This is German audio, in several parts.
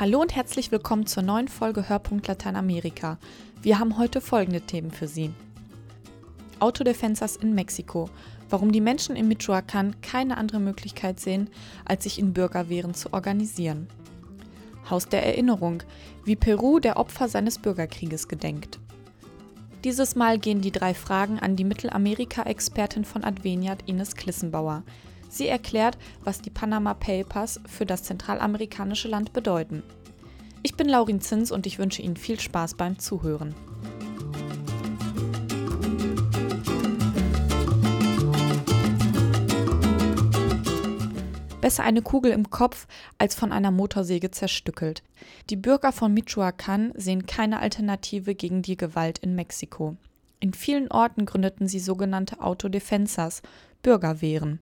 Hallo und herzlich willkommen zur neuen Folge Hörpunkt Lateinamerika. Wir haben heute folgende Themen für Sie. Autodefensas in Mexiko. Warum die Menschen in Michoacán keine andere Möglichkeit sehen, als sich in Bürgerwehren zu organisieren. Haus der Erinnerung. Wie Peru der Opfer seines Bürgerkrieges gedenkt. Dieses Mal gehen die drei Fragen an die Mittelamerika-Expertin von Adveniat Ines Klissenbauer. Sie erklärt, was die Panama Papers für das zentralamerikanische Land bedeuten. Ich bin Laurin Zins und ich wünsche Ihnen viel Spaß beim Zuhören. Besser eine Kugel im Kopf als von einer Motorsäge zerstückelt. Die Bürger von Michoacán sehen keine Alternative gegen die Gewalt in Mexiko. In vielen Orten gründeten sie sogenannte Autodefensas, Bürgerwehren.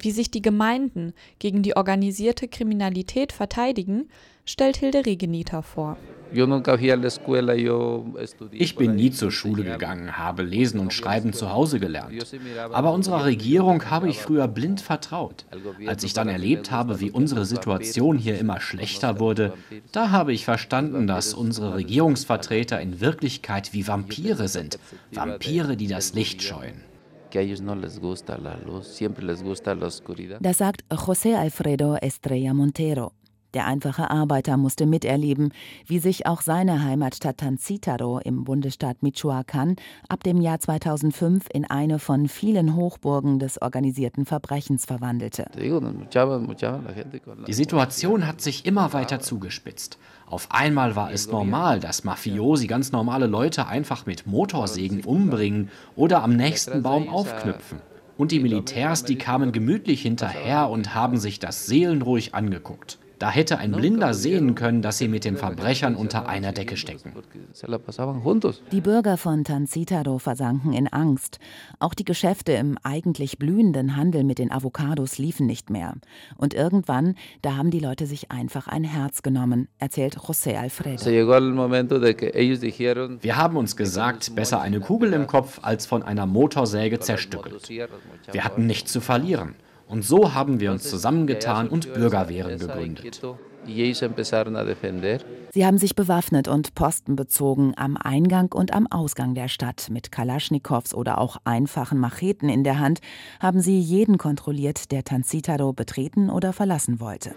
Wie sich die Gemeinden gegen die organisierte Kriminalität verteidigen, stellt Hilde Regenita vor. Ich bin nie zur Schule gegangen, habe Lesen und Schreiben zu Hause gelernt. Aber unserer Regierung habe ich früher blind vertraut. Als ich dann erlebt habe, wie unsere Situation hier immer schlechter wurde, da habe ich verstanden, dass unsere Regierungsvertreter in Wirklichkeit wie Vampire sind. Vampire, die das Licht scheuen. que a ellos no les gusta la luz, siempre les gusta la oscuridad. Sagt José Alfredo Estrella Montero, Der einfache Arbeiter musste miterleben, wie sich auch seine Heimatstadt Tancítaro im Bundesstaat Michoacán ab dem Jahr 2005 in eine von vielen Hochburgen des organisierten Verbrechens verwandelte. Die Situation hat sich immer weiter zugespitzt. Auf einmal war es normal, dass Mafiosi ganz normale Leute einfach mit Motorsägen umbringen oder am nächsten Baum aufknüpfen. Und die Militärs, die kamen gemütlich hinterher und haben sich das seelenruhig angeguckt. Da hätte ein Blinder sehen können, dass sie mit den Verbrechern unter einer Decke stecken. Die Bürger von Tancítaro versanken in Angst. Auch die Geschäfte im eigentlich blühenden Handel mit den Avocados liefen nicht mehr. Und irgendwann, da haben die Leute sich einfach ein Herz genommen, erzählt José Alfredo. Wir haben uns gesagt, besser eine Kugel im Kopf als von einer Motorsäge zerstückelt. Wir hatten nichts zu verlieren. Und so haben wir uns zusammengetan und Bürgerwehren gegründet. Sie haben sich bewaffnet und Posten bezogen am Eingang und am Ausgang der Stadt. Mit Kalaschnikows oder auch einfachen Macheten in der Hand haben sie jeden kontrolliert, der Tancítaro betreten oder verlassen wollte.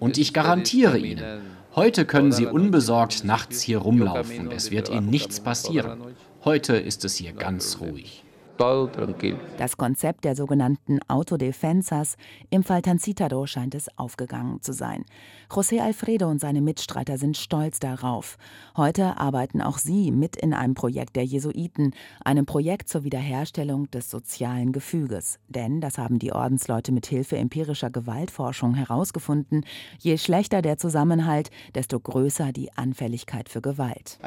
Und ich garantiere Ihnen, heute können Sie unbesorgt nachts hier rumlaufen. Es wird Ihnen nichts passieren. Heute ist es hier ganz ruhig. Das Konzept der sogenannten Autodefensas im Fall Tancítaro scheint es aufgegangen zu sein. José Alfredo und seine Mitstreiter sind stolz darauf. Heute arbeiten auch sie mit in einem Projekt der Jesuiten, einem Projekt zur Wiederherstellung des sozialen Gefüges. Denn, das haben die Ordensleute mit Hilfe empirischer Gewaltforschung herausgefunden, je schlechter der Zusammenhalt, desto größer die Anfälligkeit für Gewalt.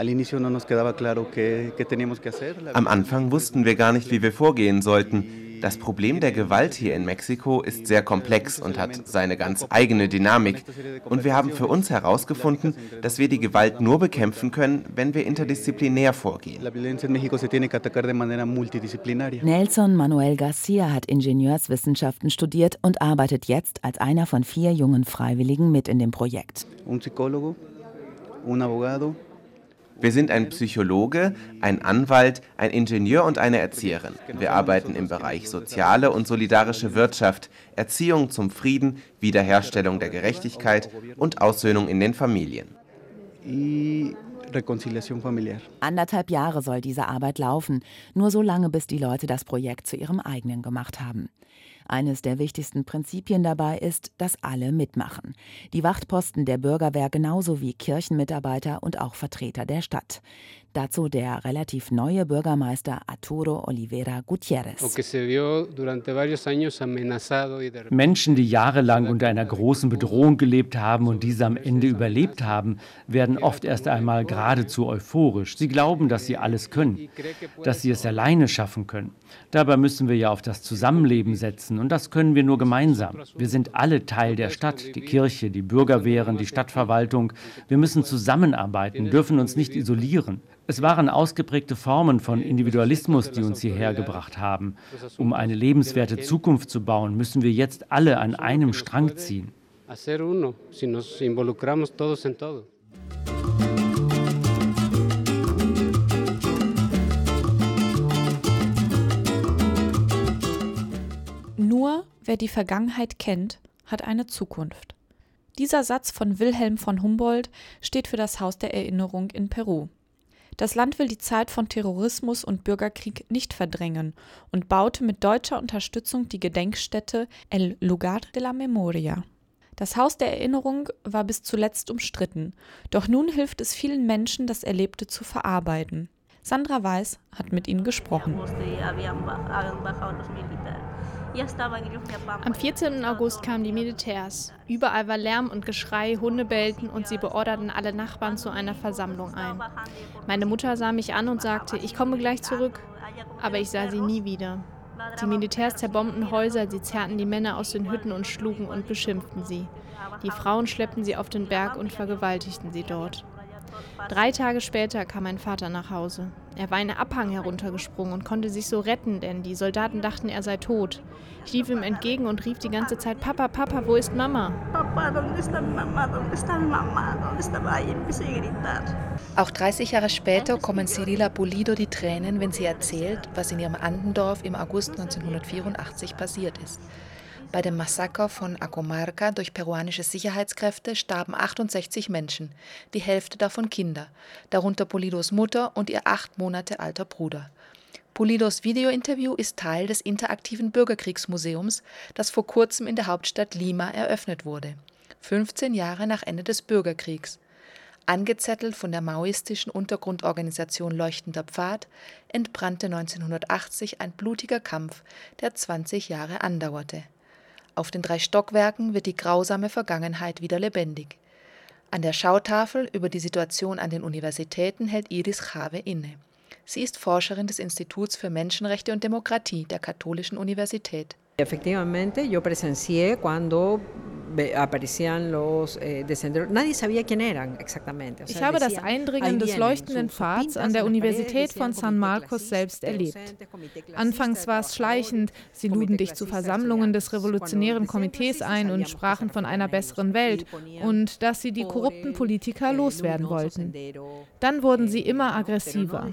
Am Anfang wussten wir gar nicht, wie wir vorgehen sollten. Das Problem der Gewalt hier in Mexiko ist sehr komplex und hat seine ganz eigene Dynamik. Und wir haben für uns herausgefunden, dass wir die Gewalt nur bekämpfen können, wenn wir interdisziplinär vorgehen. Nelson Manuel Garcia hat Ingenieurswissenschaften studiert und arbeitet jetzt als einer von vier jungen Freiwilligen mit in dem Projekt. Un psicólogo, un abogado, wir sind ein Psychologe, ein Anwalt, ein Ingenieur und eine Erzieherin. Wir arbeiten im Bereich soziale und solidarische Wirtschaft, Erziehung zum Frieden, Wiederherstellung der Gerechtigkeit und Aussöhnung in den Familien. Anderthalb Jahre soll diese Arbeit laufen, nur so lange, bis die Leute das Projekt zu ihrem eigenen gemacht haben. Eines der wichtigsten Prinzipien dabei ist, dass alle mitmachen. Die Wachtposten der Bürgerwehr genauso wie Kirchenmitarbeiter und auch Vertreter der Stadt. Dazu der relativ neue Bürgermeister Arturo Oliveira Gutierrez. Menschen, die jahrelang unter einer großen Bedrohung gelebt haben und diese am Ende überlebt haben, werden oft erst einmal geradezu euphorisch. Sie glauben, dass sie alles können, dass sie es alleine schaffen können. Dabei müssen wir ja auf das Zusammenleben setzen und das können wir nur gemeinsam. Wir sind alle Teil der Stadt, die Kirche, die Bürgerwehren, die Stadtverwaltung. Wir müssen zusammenarbeiten, dürfen uns nicht isolieren. Es waren ausgeprägte Formen von Individualismus, die uns hierher gebracht haben. Um eine lebenswerte Zukunft zu bauen, müssen wir jetzt alle an einem Strang ziehen. hacer uno si nos involucramos todos en todo. Nur wer die Vergangenheit kennt, hat eine Zukunft. Dieser Satz von Wilhelm von Humboldt steht für das Haus der Erinnerung in Peru. Das Land will die Zeit von Terrorismus und Bürgerkrieg nicht verdrängen und baute mit deutscher Unterstützung die Gedenkstätte El Lugar de la Memoria. Das Haus der Erinnerung war bis zuletzt umstritten, doch nun hilft es vielen Menschen, das Erlebte zu verarbeiten. Sandra Weiß hat mit ihnen gesprochen. Am 14. August kamen die Militärs. Überall war Lärm und Geschrei, Hunde bellten und sie beorderten alle Nachbarn zu einer Versammlung ein. Meine Mutter sah mich an und sagte, ich komme gleich zurück. Aber ich sah sie nie wieder. Die Militärs zerbombten Häuser, sie zerrten die Männer aus den Hütten und schlugen und beschimpften sie. Die Frauen schleppten sie auf den Berg und vergewaltigten sie dort. Drei Tage später kam mein Vater nach Hause. Er war einen Abhang heruntergesprungen und konnte sich so retten, denn die Soldaten dachten, er sei tot. Ich lief ihm entgegen und rief die ganze Zeit, Papa, Papa, wo ist Mama? Auch 30 Jahre später kommen Cirila Pulido die Tränen, wenn sie erzählt, was in ihrem Andendorf im August 1984 passiert ist. Bei dem Massaker von Acomarca durch peruanische Sicherheitskräfte starben 68 Menschen, die Hälfte davon Kinder, darunter Polidos Mutter und ihr acht Monate alter Bruder. Polidos Videointerview ist Teil des interaktiven Bürgerkriegsmuseums, das vor kurzem in der Hauptstadt Lima eröffnet wurde, 15 Jahre nach Ende des Bürgerkriegs. Angezettelt von der maoistischen Untergrundorganisation Leuchtender Pfad, entbrannte 1980 ein blutiger Kampf, der 20 Jahre andauerte. Auf den drei Stockwerken wird die grausame Vergangenheit wieder lebendig. An der Schautafel über die Situation an den Universitäten hält Iris Chave inne. Sie ist Forscherin des Instituts für Menschenrechte und Demokratie der Katholischen Universität. Efectivamente, yo presencié cuando aparecían los eh, descenderos. Nadie sabía quién eran exactamente. ich habe das Eindringen des leuchtenden Pfads an der Universität von San Marcos selbst erlebt. Anfangs war es schleichend. Sie luden dich zu Versammlungen des revolutionären Komitees ein und sprachen von einer besseren Welt und dass sie die korrupten Politiker loswerden wollten. Dann wurden sie immer aggressiver.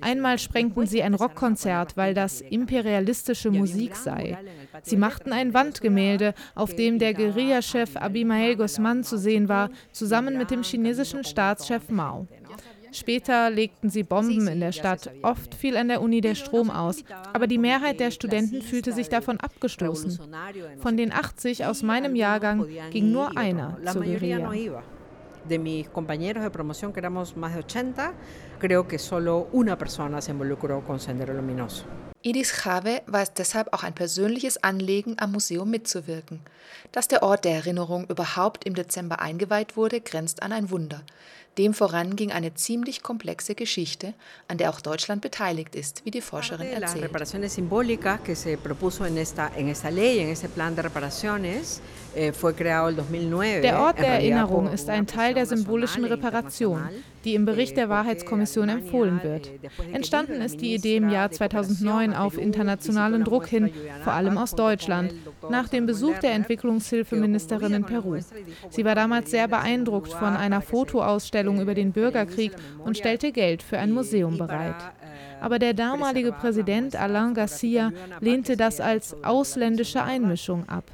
Einmal sprengten sie ein Rockkonzert, weil das imperialistische Musik sei. Sie machten ein Wandgemälde, auf dem der Guerilla-Chef Abimael Guzman zu sehen war, zusammen mit dem chinesischen Staatschef Mao. Später legten sie Bomben in der Stadt. Oft fiel an der Uni der Strom aus. Aber die Mehrheit der Studenten fühlte sich davon abgestoßen. Von den 80 aus meinem Jahrgang ging nur einer zur Guerilla. de mis compañeros de promoción, que éramos más de 80, creo que solo una persona se involucró con Sendero Luminoso. Edith Chave war es deshalb auch ein persönliches Anliegen, am Museum mitzuwirken. Dass der Ort der Erinnerung überhaupt im Dezember eingeweiht wurde, grenzt an ein Wunder. Dem voran ging eine ziemlich komplexe Geschichte, an der auch Deutschland beteiligt ist, wie die Forscherin erzählt. Eh, der Ort der Erinnerung ist ein Teil der symbolischen Reparation, die im Bericht der Wahrheitskommission empfohlen wird. Entstanden ist die Idee im Jahr 2009 auf internationalen Druck hin, vor allem aus Deutschland, nach dem Besuch der Entwicklungshilfeministerin in Peru. Sie war damals sehr beeindruckt von einer Fotoausstellung über den Bürgerkrieg und stellte Geld für ein Museum bereit. Aber der damalige Präsident Alain Garcia lehnte das als ausländische Einmischung ab.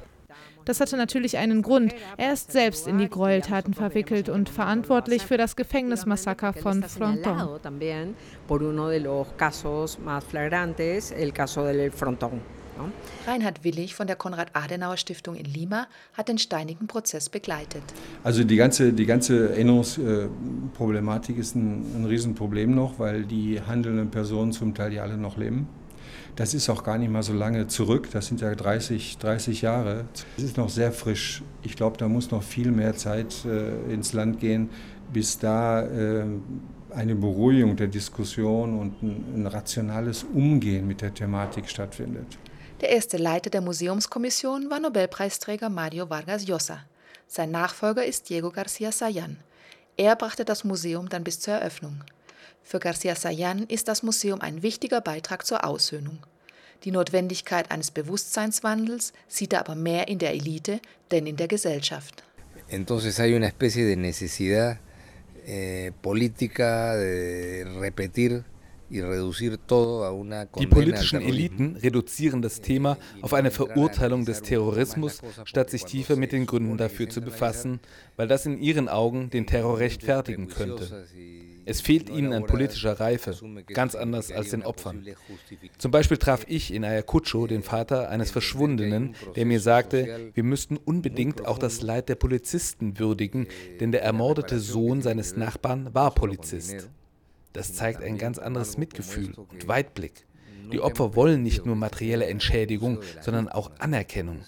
Das hatte natürlich einen Grund. Er ist selbst in die Gräueltaten verwickelt und verantwortlich für das Gefängnismassaker von Fronton. Reinhard Willig von der Konrad-Adenauer-Stiftung in Lima hat den steinigen Prozess begleitet. Also die ganze, die ganze Erinnerungsproblematik ist ein, ein Riesenproblem noch, weil die handelnden Personen zum Teil ja alle noch leben. Das ist auch gar nicht mal so lange zurück, das sind ja 30, 30 Jahre. Es ist noch sehr frisch. Ich glaube, da muss noch viel mehr Zeit äh, ins Land gehen, bis da äh, eine Beruhigung der Diskussion und ein, ein rationales Umgehen mit der Thematik stattfindet. Der erste Leiter der Museumskommission war Nobelpreisträger Mario Vargas Llosa. Sein Nachfolger ist Diego García Sayan. Er brachte das Museum dann bis zur Eröffnung. Für García Sayan ist das Museum ein wichtiger Beitrag zur Aussöhnung. Die Notwendigkeit eines Bewusstseinswandels sieht er aber mehr in der Elite denn in der Gesellschaft. Entonces hay una especie de necesidad eh, política de repetir die politischen Eliten reduzieren das Thema auf eine Verurteilung des Terrorismus, statt sich tiefer mit den Gründen dafür zu befassen, weil das in ihren Augen den Terror rechtfertigen könnte. Es fehlt ihnen an politischer Reife, ganz anders als den Opfern. Zum Beispiel traf ich in Ayacucho den Vater eines Verschwundenen, der mir sagte, wir müssten unbedingt auch das Leid der Polizisten würdigen, denn der ermordete Sohn seines Nachbarn war Polizist. Das zeigt ein ganz anderes Mitgefühl und Weitblick. Die Opfer wollen nicht nur materielle Entschädigung, sondern auch Anerkennung.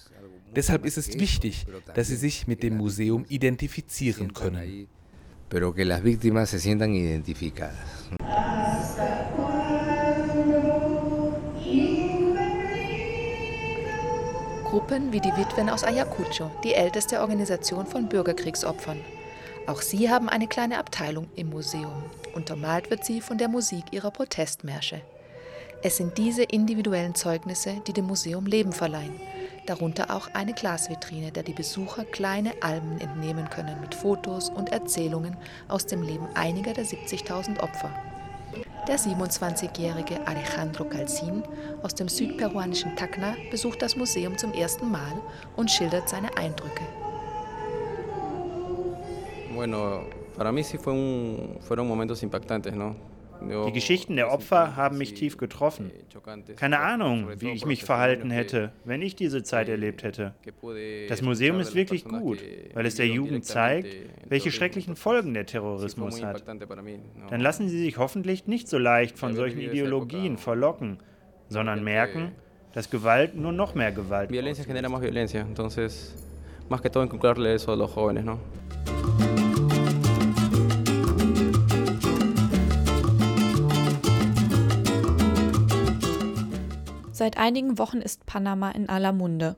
Deshalb ist es wichtig, dass sie sich mit dem Museum identifizieren können. Pero que las víctimas se sientan identificadas. Gruppen wie die Witwen aus Ayacucho, die älteste Organisation von Bürgerkriegsopfern. Auch sie haben eine kleine Abteilung im Museum. Untermalt wird sie von der Musik ihrer Protestmärsche. Es sind diese individuellen Zeugnisse, die dem Museum Leben verleihen. Darunter auch eine Glasvitrine, der die Besucher kleine Alben entnehmen können mit Fotos und Erzählungen aus dem Leben einiger der 70.000 Opfer. Der 27-jährige Alejandro Calcin aus dem südperuanischen Tacna besucht das Museum zum ersten Mal und schildert seine Eindrücke. Bueno, para mí sí fue un, fueron momentos impactantes, ¿no? Die Geschichten der Opfer haben mich tief getroffen. Keine Ahnung, wie ich mich verhalten hätte, wenn ich diese Zeit erlebt hätte. Das Museum ist wirklich gut, weil es der Jugend zeigt, welche schrecklichen Folgen der Terrorismus hat. Dann lassen sie sich hoffentlich nicht so leicht von solchen Ideologien verlocken, sondern merken, dass Gewalt nur noch mehr Gewalt Violencia genera más violencia, entonces más que todo inculcarle eso a los jóvenes, ¿no? Seit einigen Wochen ist Panama in aller Munde.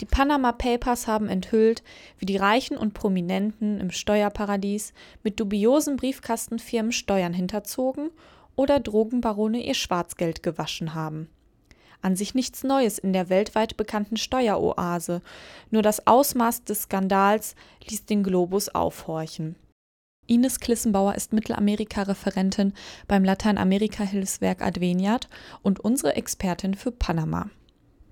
Die Panama Papers haben enthüllt, wie die Reichen und Prominenten im Steuerparadies mit dubiosen Briefkastenfirmen Steuern hinterzogen oder Drogenbarone ihr Schwarzgeld gewaschen haben. An sich nichts Neues in der weltweit bekannten Steueroase, nur das Ausmaß des Skandals ließ den Globus aufhorchen. Ines Klissenbauer ist Mittelamerika-Referentin beim Lateinamerika-Hilfswerk Adveniat und unsere Expertin für Panama.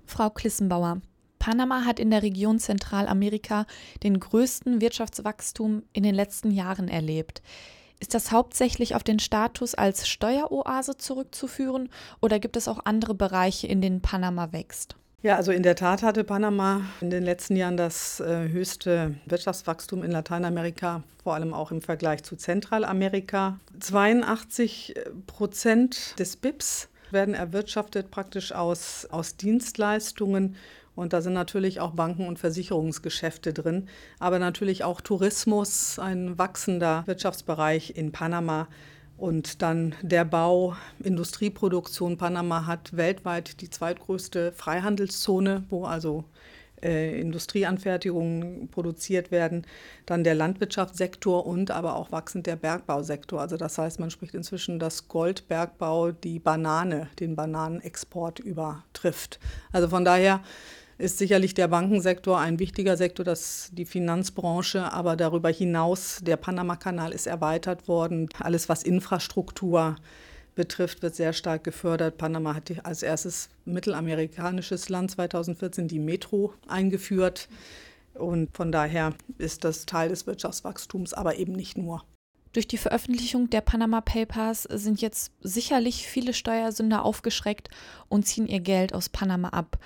Frau Klissenbauer, Panama hat in der Region Zentralamerika den größten Wirtschaftswachstum in den letzten Jahren erlebt. Ist das hauptsächlich auf den Status als Steueroase zurückzuführen oder gibt es auch andere Bereiche, in denen Panama wächst? Ja, also in der Tat hatte Panama in den letzten Jahren das äh, höchste Wirtschaftswachstum in Lateinamerika, vor allem auch im Vergleich zu Zentralamerika. 82 Prozent des BIPs werden erwirtschaftet praktisch aus, aus Dienstleistungen. Und da sind natürlich auch Banken- und Versicherungsgeschäfte drin, aber natürlich auch Tourismus, ein wachsender Wirtschaftsbereich in Panama. Und dann der Bau, Industrieproduktion. Panama hat weltweit die zweitgrößte Freihandelszone, wo also äh, Industrieanfertigungen produziert werden. Dann der Landwirtschaftssektor und aber auch wachsend der Bergbausektor. Also das heißt, man spricht inzwischen, dass Goldbergbau die Banane, den Bananenexport übertrifft. Also von daher ist sicherlich der Bankensektor ein wichtiger Sektor, das die Finanzbranche, aber darüber hinaus der Panama-Kanal ist erweitert worden. Alles, was Infrastruktur betrifft, wird sehr stark gefördert. Panama hat als erstes mittelamerikanisches Land 2014 die Metro eingeführt. Und von daher ist das Teil des Wirtschaftswachstums, aber eben nicht nur. Durch die Veröffentlichung der Panama Papers sind jetzt sicherlich viele Steuersünder aufgeschreckt und ziehen ihr Geld aus Panama ab.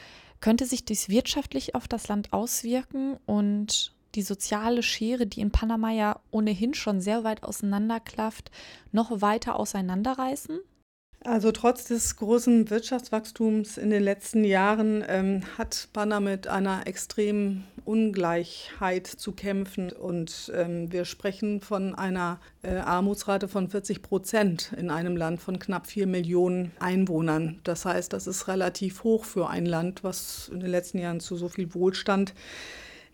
Könnte sich dies wirtschaftlich auf das Land auswirken und die soziale Schere, die in Panama ja ohnehin schon sehr weit auseinanderklafft, noch weiter auseinanderreißen? Also trotz des großen Wirtschaftswachstums in den letzten Jahren ähm, hat Panama mit einer extremen Ungleichheit zu kämpfen. Und ähm, wir sprechen von einer äh, Armutsrate von 40 Prozent in einem Land von knapp vier Millionen Einwohnern. Das heißt, das ist relativ hoch für ein Land, was in den letzten Jahren zu so viel Wohlstand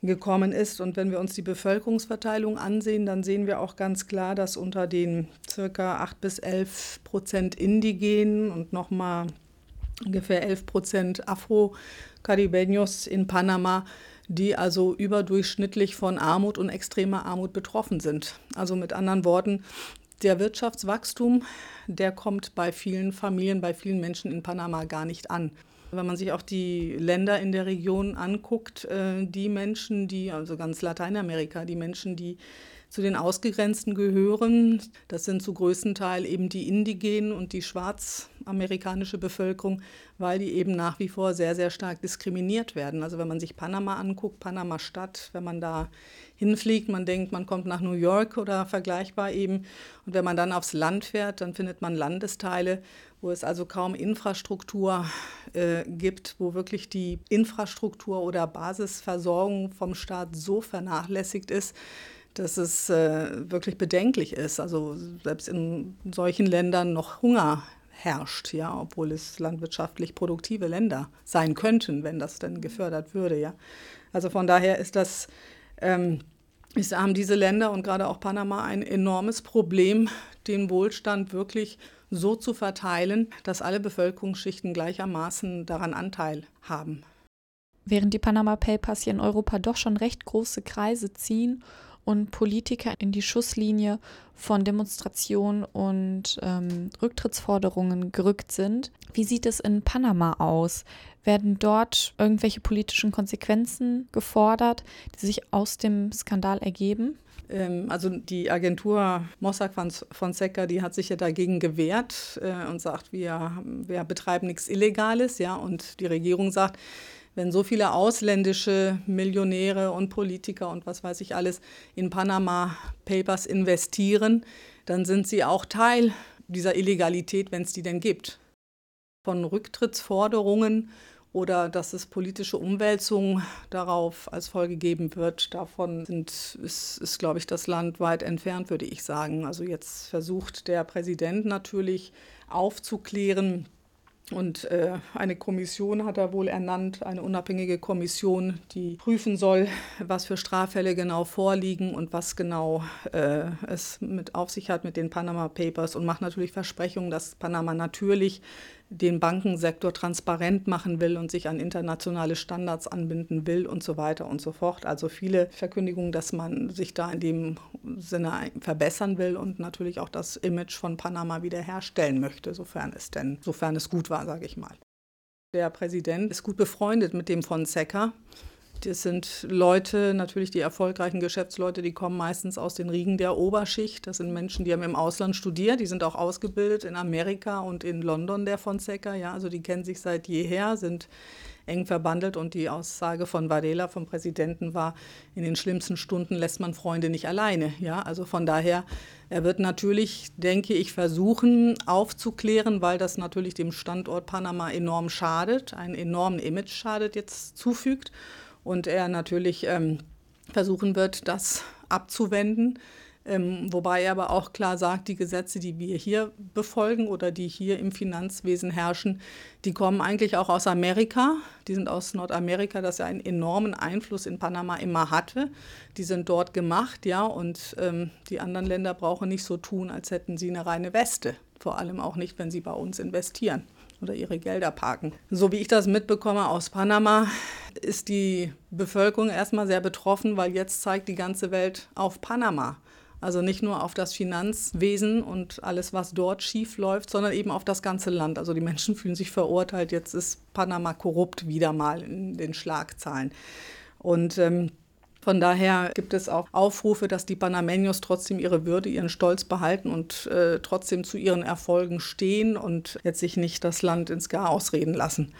gekommen ist. Und wenn wir uns die Bevölkerungsverteilung ansehen, dann sehen wir auch ganz klar, dass unter den circa 8 bis 11 Prozent Indigenen und nochmal ungefähr 11 Prozent Afro-Caribeños in Panama, die also überdurchschnittlich von Armut und extremer Armut betroffen sind. Also mit anderen Worten, der Wirtschaftswachstum, der kommt bei vielen Familien, bei vielen Menschen in Panama gar nicht an. Wenn man sich auch die Länder in der Region anguckt, äh, die Menschen, die, also ganz Lateinamerika, die Menschen, die zu den Ausgegrenzten gehören. Das sind zu größten Teil eben die indigenen und die schwarzamerikanische Bevölkerung, weil die eben nach wie vor sehr, sehr stark diskriminiert werden. Also wenn man sich Panama anguckt, Panama-Stadt, wenn man da hinfliegt, man denkt, man kommt nach New York oder vergleichbar eben. Und wenn man dann aufs Land fährt, dann findet man Landesteile, wo es also kaum Infrastruktur äh, gibt, wo wirklich die Infrastruktur oder Basisversorgung vom Staat so vernachlässigt ist, dass es äh, wirklich bedenklich ist. Also selbst in solchen Ländern noch Hunger herrscht, ja, obwohl es landwirtschaftlich produktive Länder sein könnten, wenn das denn gefördert würde, ja. Also von daher ist das ähm, ist, haben diese Länder und gerade auch Panama ein enormes Problem, den Wohlstand wirklich so zu verteilen, dass alle Bevölkerungsschichten gleichermaßen daran Anteil haben. Während die Panama Papers hier in Europa doch schon recht große Kreise ziehen und Politiker in die Schusslinie von Demonstrationen und ähm, Rücktrittsforderungen gerückt sind. Wie sieht es in Panama aus? Werden dort irgendwelche politischen Konsequenzen gefordert, die sich aus dem Skandal ergeben? Ähm, also die Agentur Mossack Fonseca, die hat sich ja dagegen gewehrt äh, und sagt, wir, wir betreiben nichts Illegales, ja, und die Regierung sagt, wenn so viele ausländische Millionäre und Politiker und was weiß ich alles in Panama Papers investieren, dann sind sie auch Teil dieser Illegalität, wenn es die denn gibt. Von Rücktrittsforderungen oder dass es politische Umwälzungen darauf als Folge geben wird, davon sind, ist, ist, glaube ich, das Land weit entfernt, würde ich sagen. Also jetzt versucht der Präsident natürlich aufzuklären, und äh, eine Kommission hat er wohl ernannt, eine unabhängige Kommission, die prüfen soll, was für Straffälle genau vorliegen und was genau äh, es mit auf sich hat mit den Panama Papers und macht natürlich Versprechungen, dass Panama natürlich den Bankensektor transparent machen will und sich an internationale Standards anbinden will und so weiter und so fort. Also viele Verkündigungen, dass man sich da in dem Sinne verbessern will und natürlich auch das Image von Panama wiederherstellen möchte, sofern es denn, sofern es gut war, sage ich mal. Der Präsident ist gut befreundet mit dem Fonseca. Das sind Leute, natürlich die erfolgreichen Geschäftsleute, die kommen meistens aus den Riegen der Oberschicht. Das sind Menschen, die haben im Ausland studiert, die sind auch ausgebildet in Amerika und in London, der Fonseca. Ja, also die kennen sich seit jeher, sind eng verbandelt und die Aussage von Varela, vom Präsidenten, war, in den schlimmsten Stunden lässt man Freunde nicht alleine. Ja, also von daher, er wird natürlich, denke ich, versuchen aufzuklären, weil das natürlich dem Standort Panama enorm schadet, einen enormen Image schadet jetzt zufügt und er natürlich ähm, versuchen wird, das abzuwenden. Ähm, wobei er aber auch klar sagt, die Gesetze, die wir hier befolgen oder die hier im Finanzwesen herrschen, die kommen eigentlich auch aus Amerika. Die sind aus Nordamerika, das ja einen enormen Einfluss in Panama immer hatte. Die sind dort gemacht, ja, und ähm, die anderen Länder brauchen nicht so tun, als hätten sie eine reine Weste. Vor allem auch nicht, wenn sie bei uns investieren oder ihre Gelder parken. So wie ich das mitbekomme aus Panama, ist die Bevölkerung erstmal sehr betroffen, weil jetzt zeigt die ganze Welt auf Panama. Also nicht nur auf das Finanzwesen und alles, was dort schief läuft, sondern eben auf das ganze Land. Also die Menschen fühlen sich verurteilt. Jetzt ist Panama korrupt wieder mal in den Schlagzahlen. Und ähm, von daher gibt es auch Aufrufe, dass die Panameños trotzdem ihre Würde, ihren Stolz behalten und äh, trotzdem zu ihren Erfolgen stehen und jetzt sich nicht das Land ins Chaos reden lassen.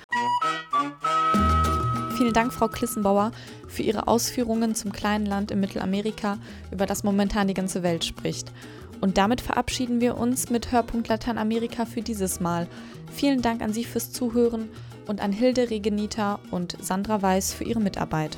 Vielen Dank, Frau Klissenbauer, für Ihre Ausführungen zum kleinen Land in Mittelamerika, über das momentan die ganze Welt spricht. Und damit verabschieden wir uns mit Hörpunkt Lateinamerika für dieses Mal. Vielen Dank an Sie fürs Zuhören und an Hilde Regenita und Sandra Weiß für ihre Mitarbeit.